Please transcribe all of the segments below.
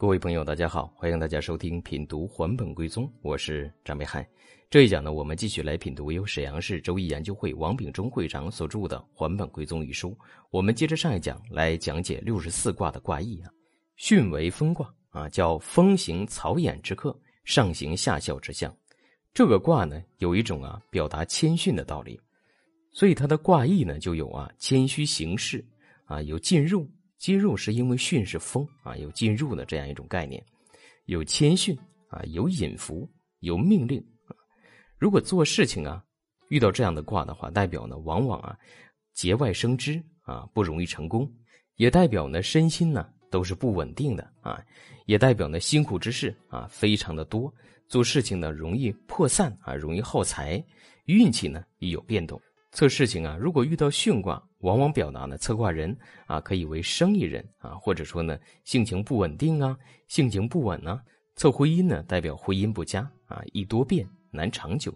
各位朋友，大家好，欢迎大家收听品读还本归宗，我是张北海。这一讲呢，我们继续来品读由沈阳市周易研究会王秉忠会长所著的《还本归宗》一书。我们接着上一讲来讲解六十四卦的卦意啊。巽为风卦啊，叫风行草偃之客，上行下效之象。这个卦呢，有一种啊表达谦逊的道理，所以它的卦意呢就有啊谦虚行事啊，有进入。进入是因为巽是风啊，有进入的这样一种概念，有谦逊啊，有引服，有命令。如果做事情啊，遇到这样的卦的话，代表呢往往啊节外生枝啊，不容易成功，也代表呢身心呢都是不稳定的啊，也代表呢辛苦之事啊非常的多，做事情呢容易破散啊，容易耗财，运气呢也有变动。测事情啊，如果遇到巽卦，往往表达呢测卦人啊可以为生意人啊，或者说呢性情不稳定啊，性情不稳呢。测婚姻呢，代表婚姻不佳啊，易多变，难长久。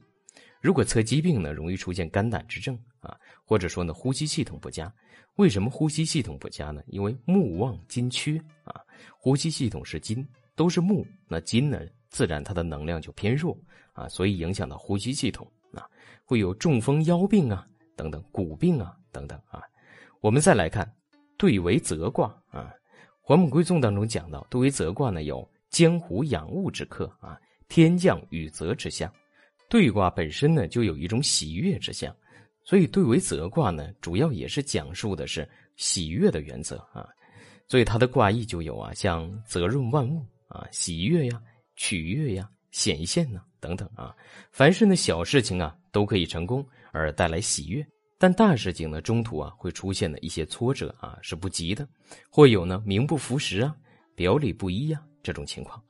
如果测疾病呢，容易出现肝胆之症啊，或者说呢呼吸系统不佳。为什么呼吸系统不佳呢？因为木旺金缺啊，呼吸系统是金，都是木，那金呢自然它的能量就偏弱啊，所以影响到呼吸系统。啊，会有中风、腰病啊，等等，骨病啊，等等啊。我们再来看对为泽卦啊，《还本归宗》当中讲到，对为泽卦呢有江湖养物之客啊，天降雨泽之象。对卦本身呢就有一种喜悦之象，所以对为泽卦呢主要也是讲述的是喜悦的原则啊。所以它的卦意就有啊，像泽润万物啊，喜悦呀，取悦呀。显现呢，等等啊，凡是呢小事情啊都可以成功而带来喜悦，但大事情呢中途啊会出现的一些挫折啊是不吉的，会有呢名不符实啊，表里不一呀这种情况。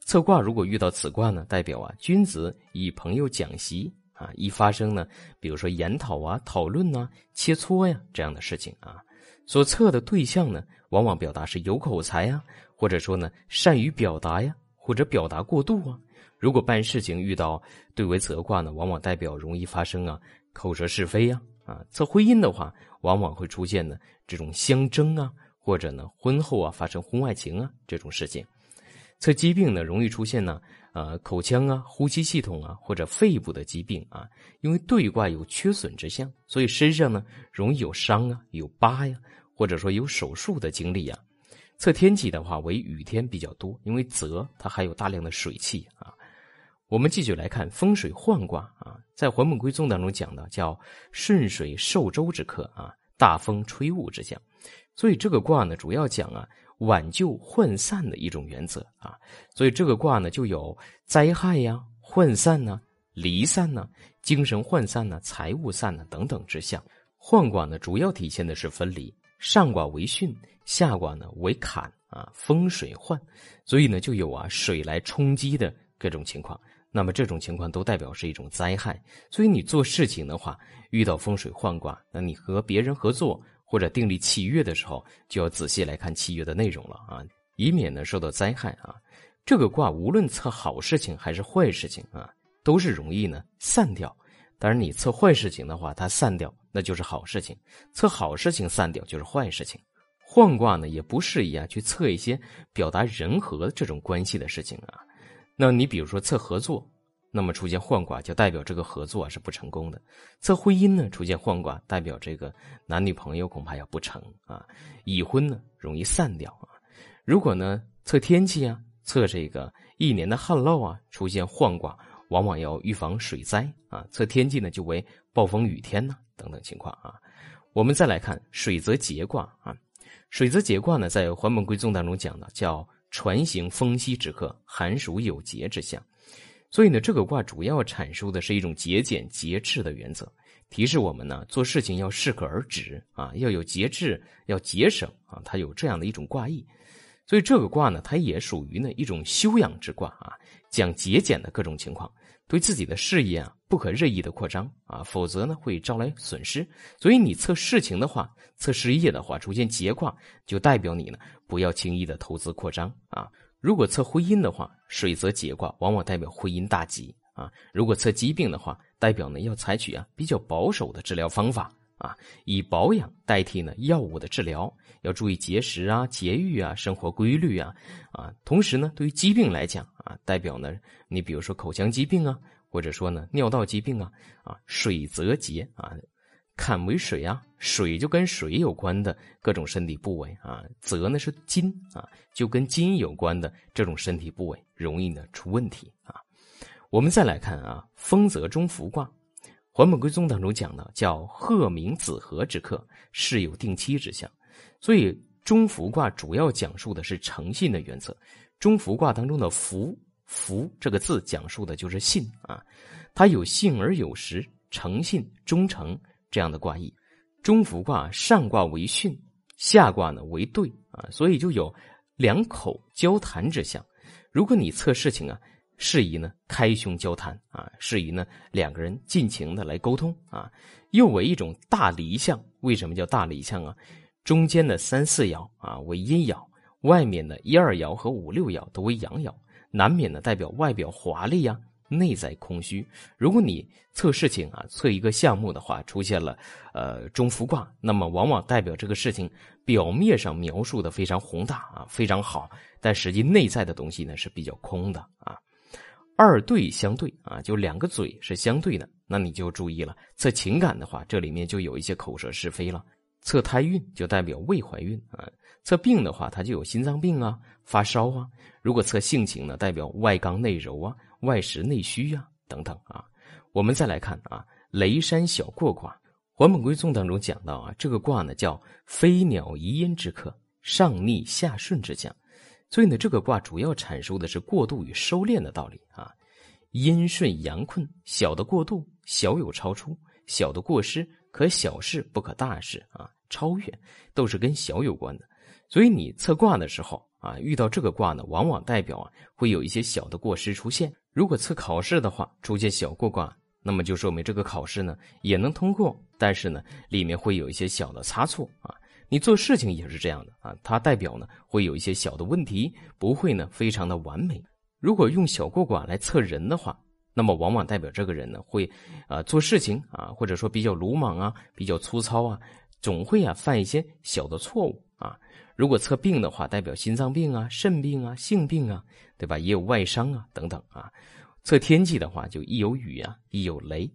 测卦如果遇到此卦呢，代表啊君子与朋友讲习啊，一发生呢，比如说研讨啊、讨论呐、切磋呀这样的事情啊，所测的对象呢，往往表达是有口才呀，或者说呢善于表达呀，或者表达过度啊。如果办事情遇到对为泽卦呢，往往代表容易发生啊口舌是非呀。啊测婚姻的话，往往会出现呢这种相争啊，或者呢婚后啊发生婚外情啊这种事情。测疾病呢，容易出现呢呃口腔啊、呼吸系统啊或者肺部的疾病啊，因为对卦有缺损之象，所以身上呢容易有伤啊、有疤呀，或者说有手术的经历呀。测天气的话，为雨天比较多，因为泽它含有大量的水汽啊。我们继续来看风水涣卦啊，在《还本归宗》当中讲的叫顺水受舟之客啊，大风吹雾之象。所以这个卦呢，主要讲啊挽救涣散的一种原则啊。所以这个卦呢，就有灾害呀、涣散呐、离散呐、精神涣散呐、财物散呐等等之象。涣卦呢，主要体现的是分离，上卦为巽，下卦呢为坎啊，风水涣，所以呢就有啊水来冲击的各种情况。那么这种情况都代表是一种灾害，所以你做事情的话，遇到风水换卦，那你和别人合作或者订立契约的时候，就要仔细来看契约的内容了啊，以免呢受到灾害啊。这个卦无论测好事情还是坏事情啊，都是容易呢散掉。当然你测坏事情的话，它散掉那就是好事情；测好事情散掉就是坏事情。换卦呢也不适宜啊去测一些表达人和这种关系的事情啊。那你比如说测合作，那么出现换卦就代表这个合作是不成功的；测婚姻呢出现换卦，代表这个男女朋友恐怕要不成啊，已婚呢容易散掉啊。如果呢测天气啊，测这个一年的旱涝啊，出现换卦，往往要预防水灾啊。测天气呢就为暴风雨天呢等等情况啊。我们再来看水泽节卦啊，水泽节卦呢在《还本归宗》当中讲的叫。船行风息之克，寒暑有节之象，所以呢，这个卦主要阐述的是一种节俭节制的原则，提示我们呢做事情要适可而止啊，要有节制，要节省啊，它有这样的一种卦意。所以这个卦呢，它也属于呢一种修养之卦啊，讲节俭的各种情况。对自己的事业啊，不可任意的扩张啊，否则呢会招来损失。所以你测事情的话，测事业的话，出现结卦，就代表你呢不要轻易的投资扩张啊。如果测婚姻的话，水泽劫卦，往往代表婚姻大吉啊。如果测疾病的话，代表呢要采取啊比较保守的治疗方法啊，以保养代替呢药物的治疗，要注意节食啊、节欲啊、生活规律啊，啊，同时呢，对于疾病来讲啊，代表呢，你比如说口腔疾病啊，或者说呢尿道疾病啊，啊，水泽节啊，坎为水啊，水就跟水有关的各种身体部位啊，泽呢是金啊，就跟金有关的这种身体部位容易呢出问题啊。我们再来看啊，丰泽中孚卦。还本归宗当中讲的叫鹤鸣子和之克，是有定期之象。所以中孚卦主要讲述的是诚信的原则。中孚卦当中的“孚”“孚”这个字讲述的就是信啊，它有信而有实、诚信、忠诚这样的卦意。中孚卦上卦为巽，下卦呢为兑啊，所以就有两口交谈之象。如果你测事情啊。适宜呢，开胸交谈啊，适宜呢，两个人尽情的来沟通啊，又为一种大离相。为什么叫大离相啊？中间的三四爻啊为阴爻，外面的一二爻和五六爻都为阳爻。难免呢代表外表华丽呀，内在空虚。如果你测事情啊，测一个项目的话，出现了呃中孚卦，那么往往代表这个事情表面上描述的非常宏大啊，非常好，但实际内在的东西呢是比较空的啊。二对相对啊，就两个嘴是相对的，那你就注意了。测情感的话，这里面就有一些口舌是非了。测胎孕就代表未怀孕啊。测病的话，它就有心脏病啊、发烧啊。如果测性情呢，代表外刚内柔啊、外实内虚呀等等啊。我们再来看啊，雷山小过卦，《还本归宗》当中讲到啊，这个卦呢叫飞鸟移阴之克，上逆下顺之象。所以呢，这个卦主要阐述的是过度与收敛的道理啊。阴顺阳困，小的过度，小有超出；小的过失，可小事不可大事啊。超越都是跟小有关的。所以你测卦的时候啊，遇到这个卦呢，往往代表啊会有一些小的过失出现。如果测考试的话，出现小过卦，那么就说明这个考试呢也能通过，但是呢里面会有一些小的差错啊。你做事情也是这样的啊，它代表呢会有一些小的问题，不会呢非常的完美。如果用小过卦来测人的话，那么往往代表这个人呢会啊做事情啊，或者说比较鲁莽啊，比较粗糙啊，总会啊犯一些小的错误啊。如果测病的话，代表心脏病啊、肾病啊、性病啊，对吧？也有外伤啊等等啊。测天气的话，就一有雨啊，一有雷。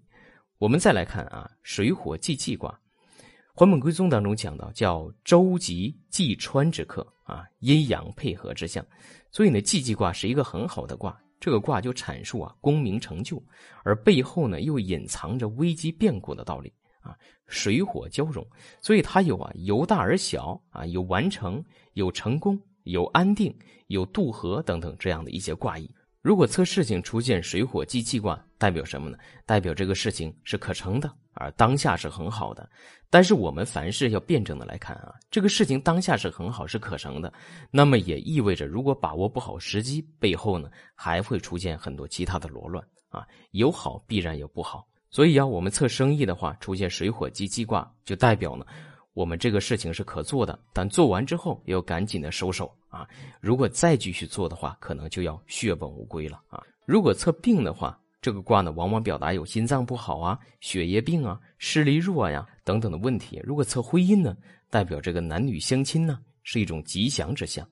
我们再来看啊，水火既济卦。《还本归宗》当中讲到，叫周吉济川之克啊，阴阳配合之象，所以呢，济济卦是一个很好的卦。这个卦就阐述啊，功名成就，而背后呢，又隐藏着危机变故的道理啊。水火交融，所以它有啊，由大而小啊，有完成，有成功，有安定，有渡河等等这样的一些卦意。如果测事情出现水火既济卦，代表什么呢？代表这个事情是可成的，而当下是很好的。但是我们凡事要辩证的来看啊，这个事情当下是很好，是可成的，那么也意味着如果把握不好时机，背后呢还会出现很多其他的罗乱啊，有好必然有不好。所以啊，我们测生意的话，出现水火既济卦，就代表呢。我们这个事情是可做的，但做完之后要赶紧的收手啊！如果再继续做的话，可能就要血本无归了啊！如果测病的话，这个卦呢，往往表达有心脏不好啊、血液病啊、视力弱呀等等的问题。如果测婚姻呢，代表这个男女相亲呢，是一种吉祥之象。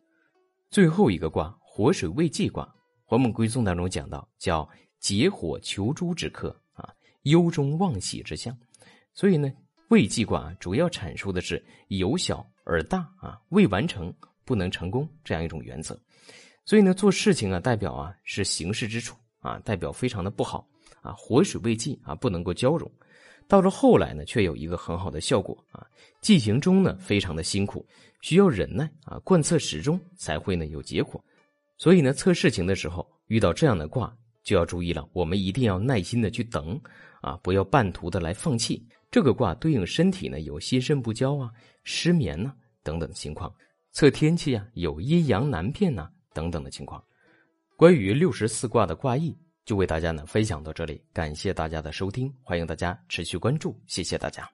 最后一个卦，火水未济卦，《还本归宗》当中讲到，叫解火求诸之克啊，忧中忘喜之象。所以呢。未济卦主要阐述的是由小而大啊，未完成不能成功这样一种原则。所以呢，做事情啊，代表啊是形势之处啊，代表非常的不好啊，火水未济啊，不能够交融。到了后来呢，却有一个很好的效果啊，进行中呢非常的辛苦，需要忍耐啊，贯彻始终才会呢有结果。所以呢，测事情的时候遇到这样的卦就要注意了，我们一定要耐心的去等啊，不要半途的来放弃。这个卦对应身体呢，有心肾不交啊、失眠呐等等情况；测天气啊，有阴阳难辨呐等等的情况。关于六十四卦的卦意，就为大家呢分享到这里。感谢大家的收听，欢迎大家持续关注，谢谢大家。